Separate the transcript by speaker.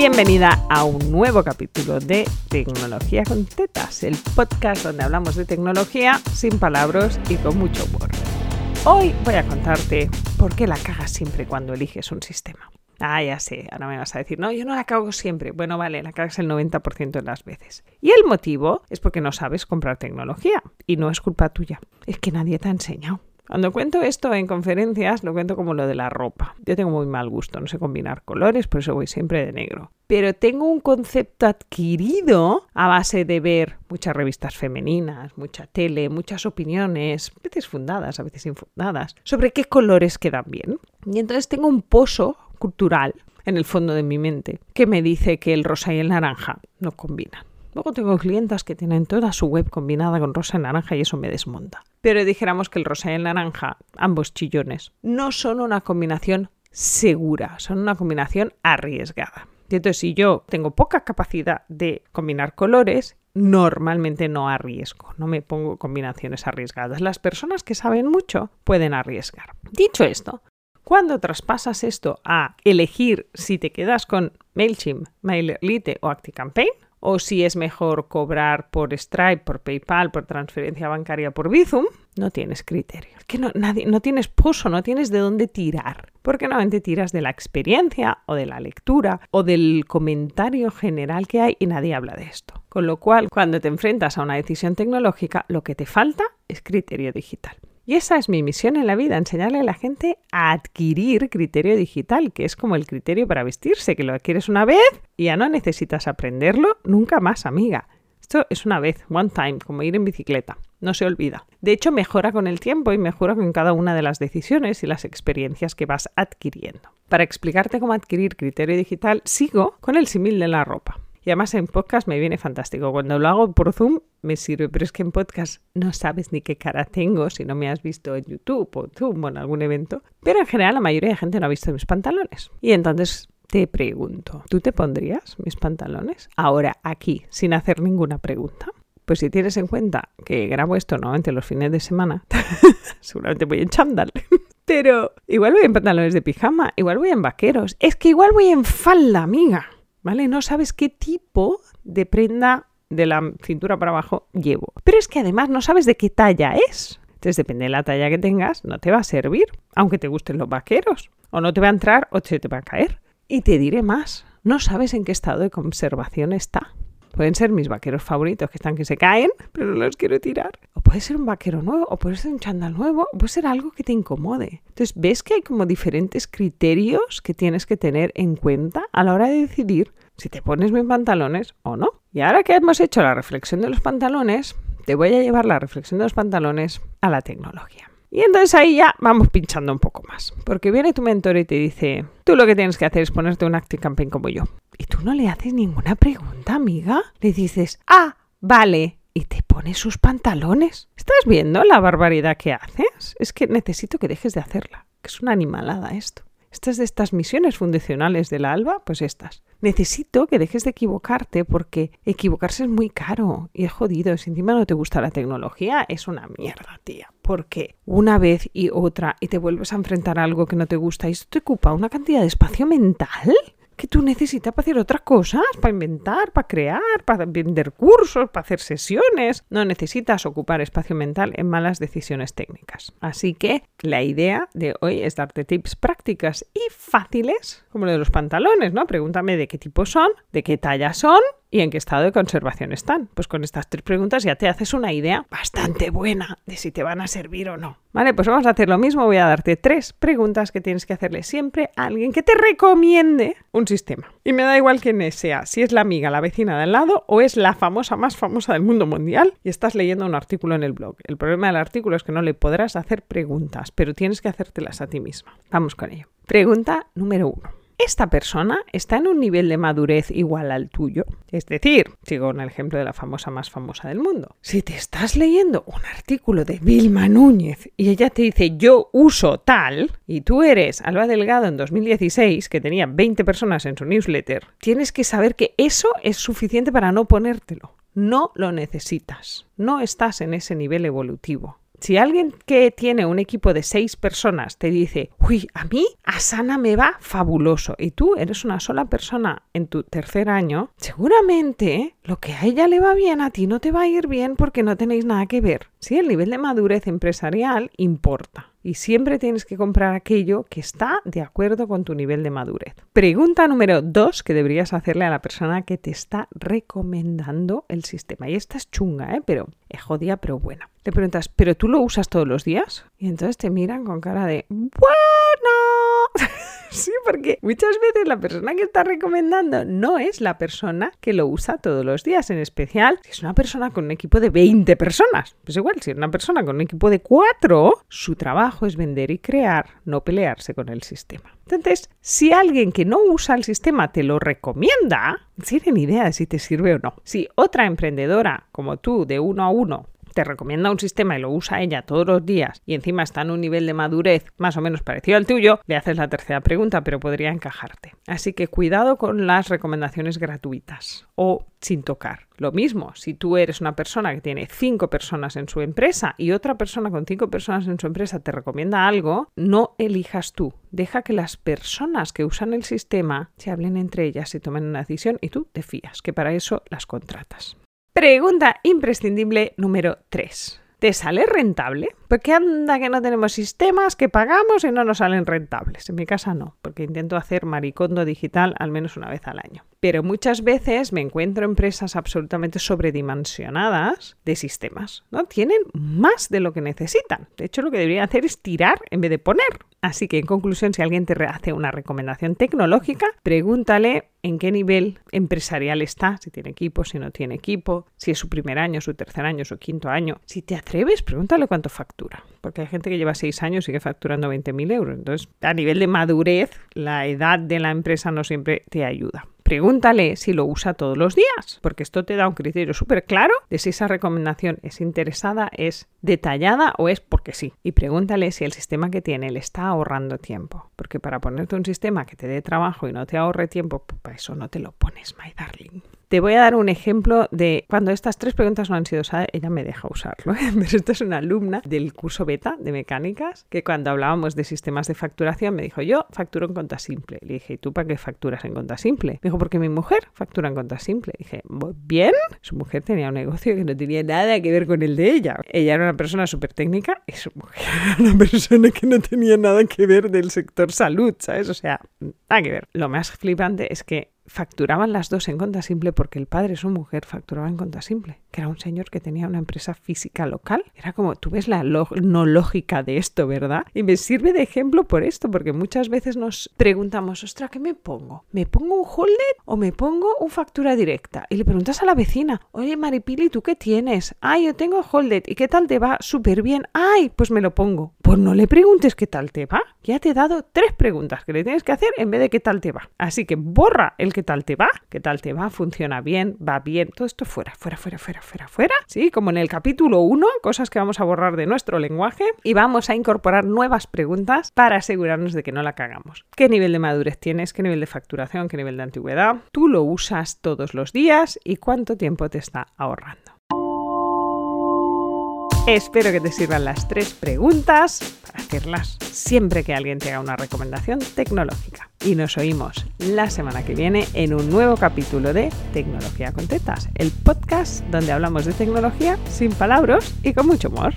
Speaker 1: Bienvenida a un nuevo capítulo de Tecnología con Tetas, el podcast donde hablamos de tecnología sin palabras y con mucho humor. Hoy voy a contarte por qué la cagas siempre cuando eliges un sistema. Ah, ya sé, ahora me vas a decir, no, yo no la cago siempre. Bueno, vale, la cagas el 90% de las veces. Y el motivo es porque no sabes comprar tecnología y no es culpa tuya, es que nadie te ha enseñado. Cuando cuento esto en conferencias, lo cuento como lo de la ropa. Yo tengo muy mal gusto, no sé combinar colores, por eso voy siempre de negro. Pero tengo un concepto adquirido a base de ver muchas revistas femeninas, mucha tele, muchas opiniones, a veces fundadas, a veces infundadas, sobre qué colores quedan bien. Y entonces tengo un pozo cultural en el fondo de mi mente que me dice que el rosa y el naranja no combinan. Luego tengo clientas que tienen toda su web combinada con rosa y naranja y eso me desmonta. Pero dijéramos que el rosa y el naranja, ambos chillones, no son una combinación segura, son una combinación arriesgada. Y entonces, si yo tengo poca capacidad de combinar colores, normalmente no arriesgo, no me pongo combinaciones arriesgadas. Las personas que saben mucho pueden arriesgar. Dicho esto, cuando traspasas esto a elegir si te quedas con MailChimp, MailerLite o ActiCampaign, o si es mejor cobrar por Stripe, por PayPal, por transferencia bancaria, por Bizum, no tienes criterio. Que no, nadie, no tienes pozo, no tienes de dónde tirar. Porque normalmente tiras de la experiencia o de la lectura o del comentario general que hay y nadie habla de esto. Con lo cual, cuando te enfrentas a una decisión tecnológica, lo que te falta es criterio digital. Y esa es mi misión en la vida, enseñarle a la gente a adquirir criterio digital, que es como el criterio para vestirse, que lo adquieres una vez y ya no necesitas aprenderlo nunca más, amiga. Esto es una vez, one time, como ir en bicicleta, no se olvida. De hecho, mejora con el tiempo y mejora con cada una de las decisiones y las experiencias que vas adquiriendo. Para explicarte cómo adquirir criterio digital, sigo con el símil de la ropa. Y además en podcast me viene fantástico. Cuando lo hago por Zoom me sirve, pero es que en podcast no sabes ni qué cara tengo si no me has visto en YouTube o Zoom o en algún evento. Pero en general la mayoría de gente no ha visto mis pantalones. Y entonces te pregunto, ¿tú te pondrías mis pantalones? Ahora aquí, sin hacer ninguna pregunta. Pues si tienes en cuenta que grabo esto normalmente los fines de semana, seguramente voy en chándal. Pero igual voy en pantalones de pijama, igual voy en vaqueros. Es que igual voy en falda, amiga. ¿Vale? No sabes qué tipo de prenda de la cintura para abajo llevo. Pero es que además no sabes de qué talla es. Entonces, depende de la talla que tengas, no te va a servir, aunque te gusten los vaqueros. O no te va a entrar o se te va a caer. Y te diré más, no sabes en qué estado de conservación está. Pueden ser mis vaqueros favoritos que están que se caen, pero no los quiero tirar. O puede ser un vaquero nuevo, o puede ser un chándal nuevo, o puede ser algo que te incomode. Entonces, ves que hay como diferentes criterios que tienes que tener en cuenta a la hora de decidir si te pones mis pantalones o no. Y ahora que hemos hecho la reflexión de los pantalones, te voy a llevar la reflexión de los pantalones a la tecnología. Y entonces ahí ya vamos pinchando un poco más. Porque viene tu mentor y te dice, tú lo que tienes que hacer es ponerte un Active Campaign como yo. Y tú no le haces ninguna pregunta, amiga. Le dices, ah, vale. Y te pones sus pantalones. ¿Estás viendo la barbaridad que haces? Es que necesito que dejes de hacerla. Que es una animalada esto. Estas de estas misiones fundacionales de la ALBA, pues estas. Necesito que dejes de equivocarte porque equivocarse es muy caro y es jodido. Si encima no te gusta la tecnología, es una mierda, tía. Porque una vez y otra y te vuelves a enfrentar a algo que no te gusta y esto te ocupa una cantidad de espacio mental que tú necesitas para hacer otras cosas, para inventar, para crear, para vender cursos, para hacer sesiones. No necesitas ocupar espacio mental en malas decisiones técnicas. Así que la idea de hoy es darte tips prácticas y fáciles, como lo de los pantalones, ¿no? Pregúntame de qué tipo son, de qué talla son y en qué estado de conservación están. Pues con estas tres preguntas ya te haces una idea bastante buena de si te van a servir o no. Vale, pues vamos a hacer lo mismo. Voy a darte tres preguntas que tienes que hacerle siempre a alguien que te recomiende un sistema. Y me da igual quién sea, si es la amiga, la vecina de al lado o es la famosa más famosa del mundo mundial y estás leyendo un artículo en el blog. El problema del artículo es que no le podrás hacer preguntas, pero tienes que hacértelas a ti misma. Vamos con ello. Pregunta número uno esta persona está en un nivel de madurez igual al tuyo. Es decir, sigo en el ejemplo de la famosa más famosa del mundo. Si te estás leyendo un artículo de Vilma Núñez y ella te dice yo uso tal, y tú eres Alba Delgado en 2016, que tenía 20 personas en su newsletter, tienes que saber que eso es suficiente para no ponértelo. No lo necesitas. No estás en ese nivel evolutivo. Si alguien que tiene un equipo de seis personas te dice, uy, a mí Asana me va fabuloso. Y tú eres una sola persona en tu tercer año, seguramente lo que a ella le va bien a ti no te va a ir bien porque no tenéis nada que ver. Sí, el nivel de madurez empresarial importa y siempre tienes que comprar aquello que está de acuerdo con tu nivel de madurez. Pregunta número dos que deberías hacerle a la persona que te está recomendando el sistema. Y esta es chunga, ¿eh? pero es jodida, pero buena. Le preguntas, ¿pero tú lo usas todos los días? Y entonces te miran con cara de, bueno. sí, porque muchas veces la persona que está recomendando no es la persona que lo usa todos los días, en especial si es una persona con un equipo de 20 personas. Pues igual, si es una persona con un equipo de 4, su trabajo es vender y crear, no pelearse con el sistema. Entonces, si alguien que no usa el sistema te lo recomienda, tienen idea de si te sirve o no. Si otra emprendedora como tú, de uno a uno, te recomienda un sistema y lo usa ella todos los días y encima está en un nivel de madurez más o menos parecido al tuyo, le haces la tercera pregunta, pero podría encajarte. Así que cuidado con las recomendaciones gratuitas o sin tocar. Lo mismo, si tú eres una persona que tiene cinco personas en su empresa y otra persona con cinco personas en su empresa te recomienda algo, no elijas tú. Deja que las personas que usan el sistema se hablen entre ellas y tomen una decisión y tú te fías, que para eso las contratas. Pregunta imprescindible número 3. ¿Te sale rentable? Porque anda que no tenemos sistemas que pagamos y no nos salen rentables. En mi casa no, porque intento hacer maricondo digital al menos una vez al año. Pero muchas veces me encuentro empresas absolutamente sobredimensionadas de sistemas. ¿no? Tienen más de lo que necesitan. De hecho, lo que deberían hacer es tirar en vez de poner. Así que, en conclusión, si alguien te hace una recomendación tecnológica, pregúntale en qué nivel empresarial está, si tiene equipo, si no tiene equipo, si es su primer año, su tercer año, su quinto año. Si te atreves, pregúntale cuánto factura, porque hay gente que lleva seis años y sigue facturando 20.000 euros. Entonces, a nivel de madurez, la edad de la empresa no siempre te ayuda. Pregúntale si lo usa todos los días, porque esto te da un criterio súper claro de si esa recomendación es interesada, es detallada o es porque sí. Y pregúntale si el sistema que tiene le está ahorrando tiempo, porque para ponerte un sistema que te dé trabajo y no te ahorre tiempo, pues para eso no te lo pones, my darling. Te voy a dar un ejemplo de cuando estas tres preguntas no han sido usadas, ella me deja usarlo. Pero esta es una alumna del curso beta de mecánicas que cuando hablábamos de sistemas de facturación me dijo, yo facturo en cuenta simple. Le dije, ¿y tú para qué facturas en cuenta simple? Me dijo, porque mi mujer factura en cuenta simple. dije, bien, su mujer tenía un negocio que no tenía nada que ver con el de ella. Ella era una persona súper técnica y su mujer era una persona que no tenía nada que ver del sector salud, ¿sabes? O sea, nada que ver. Lo más flipante es que facturaban las dos en cuenta simple porque el padre y su mujer facturaban en cuenta simple, que era un señor que tenía una empresa física local. Era como, tú ves la no lógica de esto, ¿verdad? Y me sirve de ejemplo por esto, porque muchas veces nos preguntamos, ostras, ¿qué me pongo? ¿Me pongo un holded o me pongo un factura directa? Y le preguntas a la vecina, oye Maripili, ¿tú qué tienes? Ay, yo tengo holded. ¿Y qué tal te va? Súper bien. Ay, pues me lo pongo. Pues no le preguntes qué tal te va. Ya te he dado tres preguntas que le tienes que hacer en vez de qué tal te va. Así que borra el ¿Qué tal te va? ¿Qué tal te va? ¿Funciona bien? ¿Va bien? Todo esto fuera, fuera, fuera, fuera, fuera, fuera. Sí, como en el capítulo 1, cosas que vamos a borrar de nuestro lenguaje y vamos a incorporar nuevas preguntas para asegurarnos de que no la cagamos. ¿Qué nivel de madurez tienes? ¿Qué nivel de facturación? ¿Qué nivel de antigüedad? ¿Tú lo usas todos los días? ¿Y cuánto tiempo te está ahorrando? Espero que te sirvan las tres preguntas para hacerlas siempre que alguien te haga una recomendación tecnológica. Y nos oímos la semana que viene en un nuevo capítulo de Tecnología con Tetas, el podcast donde hablamos de tecnología sin palabras y con mucho humor.